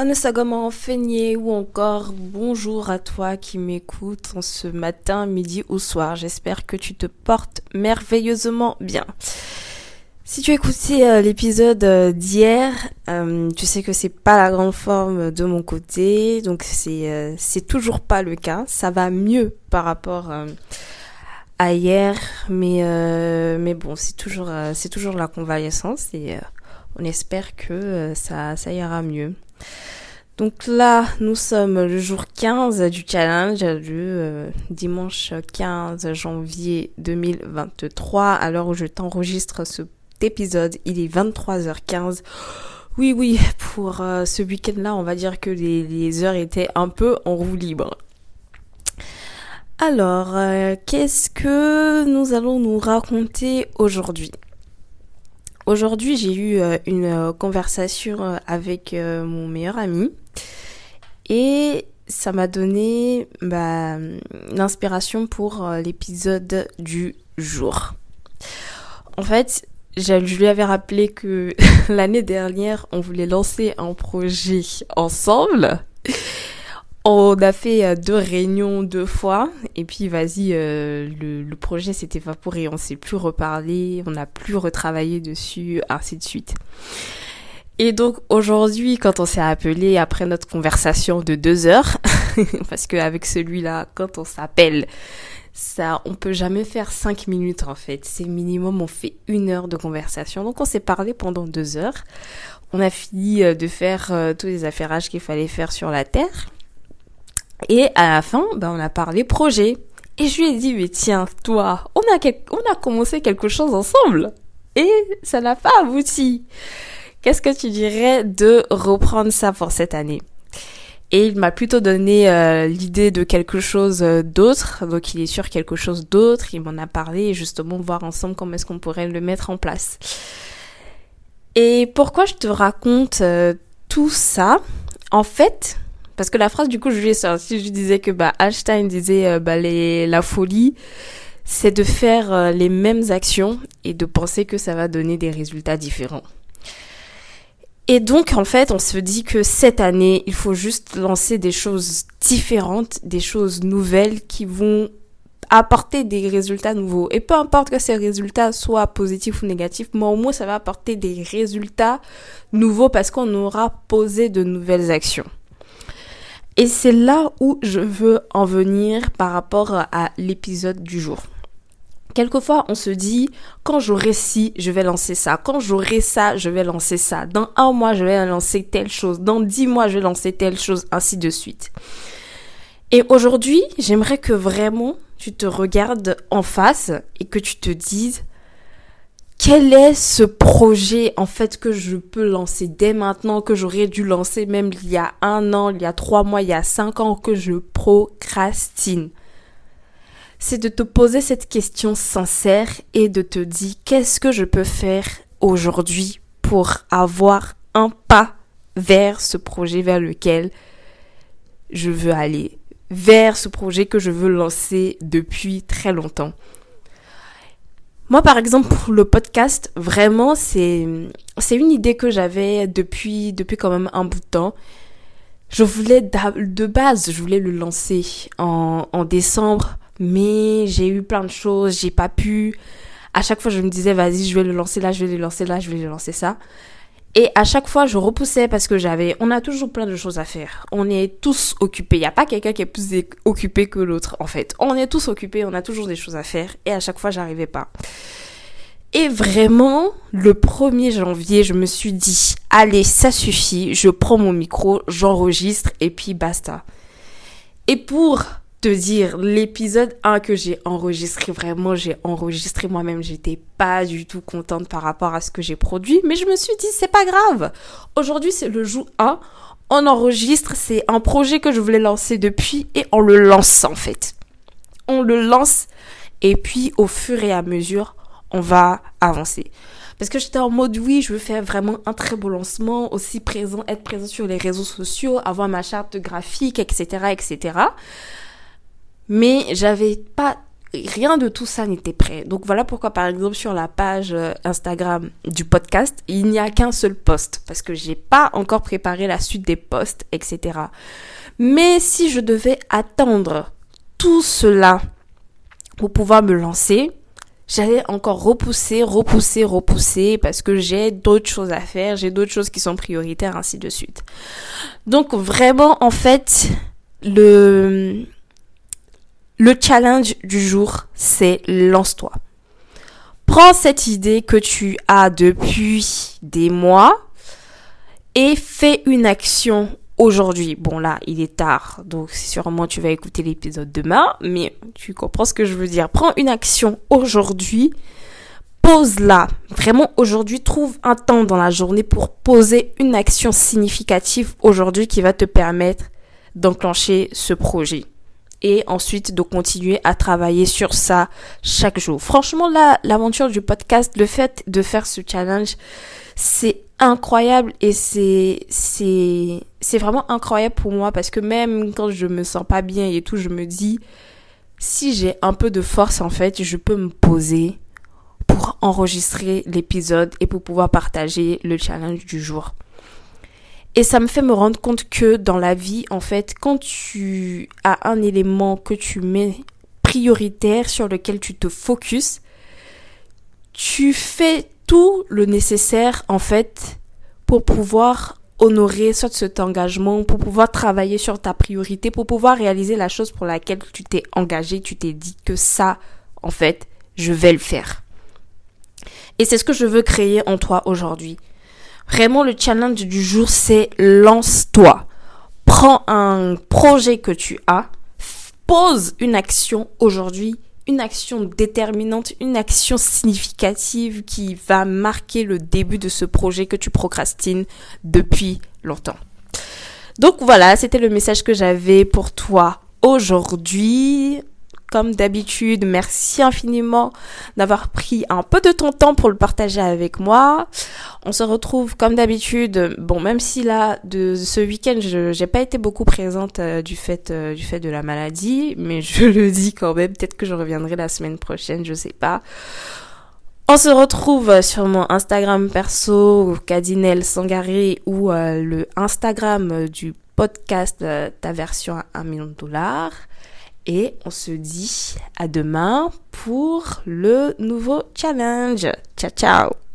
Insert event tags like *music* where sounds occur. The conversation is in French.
Anasagama Feigné ou encore bonjour à toi qui m'écoutes en ce matin, midi ou soir. J'espère que tu te portes merveilleusement bien. Si tu écoutais euh, l'épisode euh, d'hier, euh, tu sais que c'est pas la grande forme de mon côté, donc c'est c'est toujours pas le cas. Ça va mieux par rapport à hier, mais mais bon, c'est toujours c'est toujours la convalescence et on espère que ça ça ira mieux. Donc là, nous sommes le jour 15 du challenge, du euh, dimanche 15 janvier 2023. À l'heure où je t'enregistre cet épisode, il est 23h15. Oui, oui, pour euh, ce week-end-là, on va dire que les, heures étaient un peu en roue libre. Alors, euh, qu'est-ce que nous allons nous raconter aujourd'hui? Aujourd'hui, j'ai eu euh, une euh, conversation euh, avec mon meilleur ami et ça m'a donné bah, l'inspiration pour l'épisode du jour. En fait, je lui avais rappelé que *laughs* l'année dernière, on voulait lancer un projet ensemble on a fait euh, deux réunions deux fois et puis vas-y euh, le, projet s'est évaporé, on s'est plus reparlé, on n'a plus retravaillé dessus, ainsi de suite. Et donc aujourd'hui, quand on s'est appelé après notre conversation de deux heures, *laughs* parce qu'avec celui-là, quand on s'appelle, ça, on peut jamais faire cinq minutes en fait. C'est minimum, on fait une heure de conversation. Donc on s'est parlé pendant deux heures. On a fini euh, de faire tous les affairages qu'il fallait faire sur la terre. Et à la fin, ben, on a parlé projet. Et je lui ai dit, mais tiens, toi, on a, commencé quelque chose ensemble. Et ça n'a pas abouti. Qu'est-ce que tu dirais de reprendre ça pour cette année? Et il m'a plutôt donné euh, l'idée de quelque chose euh, d'autre. Donc il est sur quelque chose d'autre. Il m'en a parlé et justement voir ensemble comment est-ce qu'on pourrait le mettre en place. Et pourquoi je te raconte euh, tout ça? En fait, parce que la phrase, du coup, je lui ai sorti, je disais que bah, Einstein disait euh, bah, la folie, c'est de faire euh, les mêmes actions et de penser que ça va donner des résultats différents. Et donc, en fait, on se dit que cette année, il faut juste lancer des choses différentes, des choses nouvelles qui vont apporter des résultats nouveaux. Et peu importe que ces résultats soient positifs ou négatifs, mais au moins ça va apporter des résultats nouveaux parce qu'on aura posé de nouvelles actions. Et c'est là où je veux en venir par rapport à l'épisode du jour. Quelquefois, on se dit, quand j'aurai ci, je vais lancer ça. Quand j'aurai ça, je vais lancer ça. Dans un mois, je vais lancer telle chose. Dans dix mois, je vais lancer telle chose, ainsi de suite. Et aujourd'hui, j'aimerais que vraiment tu te regardes en face et que tu te dises, quel est ce projet en fait que je peux lancer dès maintenant, que j'aurais dû lancer même il y a un an, il y a trois mois, il y a cinq ans, que je procrastine? C'est de te poser cette question sincère et de te dire qu'est-ce que je peux faire aujourd'hui pour avoir un pas vers ce projet vers lequel je veux aller, vers ce projet que je veux lancer depuis très longtemps? Moi, par exemple, pour le podcast, vraiment, c'est, c'est une idée que j'avais depuis, depuis quand même un bout de temps. Je voulais, de base, je voulais le lancer en, en décembre, mais j'ai eu plein de choses, j'ai pas pu. À chaque fois, je me disais, vas-y, je vais le lancer là, je vais le lancer là, je vais le lancer ça. Et à chaque fois, je repoussais parce que j'avais, on a toujours plein de choses à faire. On est tous occupés. Il n'y a pas quelqu'un qui est plus occupé que l'autre, en fait. On est tous occupés, on a toujours des choses à faire. Et à chaque fois, j'arrivais pas. Et vraiment, le 1er janvier, je me suis dit, allez, ça suffit, je prends mon micro, j'enregistre et puis basta. Et pour te dire, l'épisode 1 que j'ai enregistré, vraiment, j'ai enregistré moi-même, j'étais pas du tout contente par rapport à ce que j'ai produit, mais je me suis dit, c'est pas grave. Aujourd'hui, c'est le jour 1, on enregistre, c'est un projet que je voulais lancer depuis et on le lance en fait. On le lance et puis au fur et à mesure, on va avancer. Parce que j'étais en mode oui, je veux faire vraiment un très beau lancement, aussi présent, être présent sur les réseaux sociaux, avoir ma charte graphique, etc., etc mais j'avais pas rien de tout ça n'était prêt. Donc voilà pourquoi par exemple sur la page euh, Instagram du podcast, il n'y a qu'un seul post parce que j'ai pas encore préparé la suite des posts, etc. Mais si je devais attendre tout cela pour pouvoir me lancer, j'allais encore repousser, repousser, repousser parce que j'ai d'autres choses à faire, j'ai d'autres choses qui sont prioritaires, ainsi de suite. Donc vraiment, en fait, le, le challenge du jour, c'est lance-toi. Prends cette idée que tu as depuis des mois et fais une action aujourd'hui. Bon là, il est tard, donc sûrement tu vas écouter l'épisode demain, mais tu comprends ce que je veux dire. Prends une action aujourd'hui, pose-la. Vraiment aujourd'hui, trouve un temps dans la journée pour poser une action significative aujourd'hui qui va te permettre d'enclencher ce projet et ensuite de continuer à travailler sur ça chaque jour. Franchement, là, l'aventure du podcast, le fait de faire ce challenge, c'est incroyable et c'est c'est c'est vraiment incroyable pour moi parce que même quand je me sens pas bien et tout, je me dis si j'ai un peu de force en fait, je peux me poser pour enregistrer l'épisode et pour pouvoir partager le challenge du jour. Et ça me fait me rendre compte que dans la vie, en fait, quand tu as un élément que tu mets prioritaire sur lequel tu te focuses, tu fais tout le nécessaire, en fait, pour pouvoir honorer soit cet engagement, pour pouvoir travailler sur ta priorité, pour pouvoir réaliser la chose pour laquelle tu t'es engagé, tu t'es dit que ça, en fait, je vais le faire. Et c'est ce que je veux créer en toi aujourd'hui. Vraiment, le challenge du jour, c'est lance-toi. Prends un projet que tu as, pose une action aujourd'hui, une action déterminante, une action significative qui va marquer le début de ce projet que tu procrastines depuis longtemps. Donc voilà, c'était le message que j'avais pour toi aujourd'hui comme d'habitude, merci infiniment d'avoir pris un peu de ton temps pour le partager avec moi. On se retrouve comme d'habitude. Bon, même si là, de ce week-end, je j'ai pas été beaucoup présente euh, du fait euh, du fait de la maladie, mais je le dis quand même. Peut-être que je reviendrai la semaine prochaine, je sais pas. On se retrouve sur mon Instagram perso, Cadinel Sangaré, ou euh, le Instagram du podcast Ta version à 1 million de dollars. Et on se dit à demain pour le nouveau challenge. Ciao ciao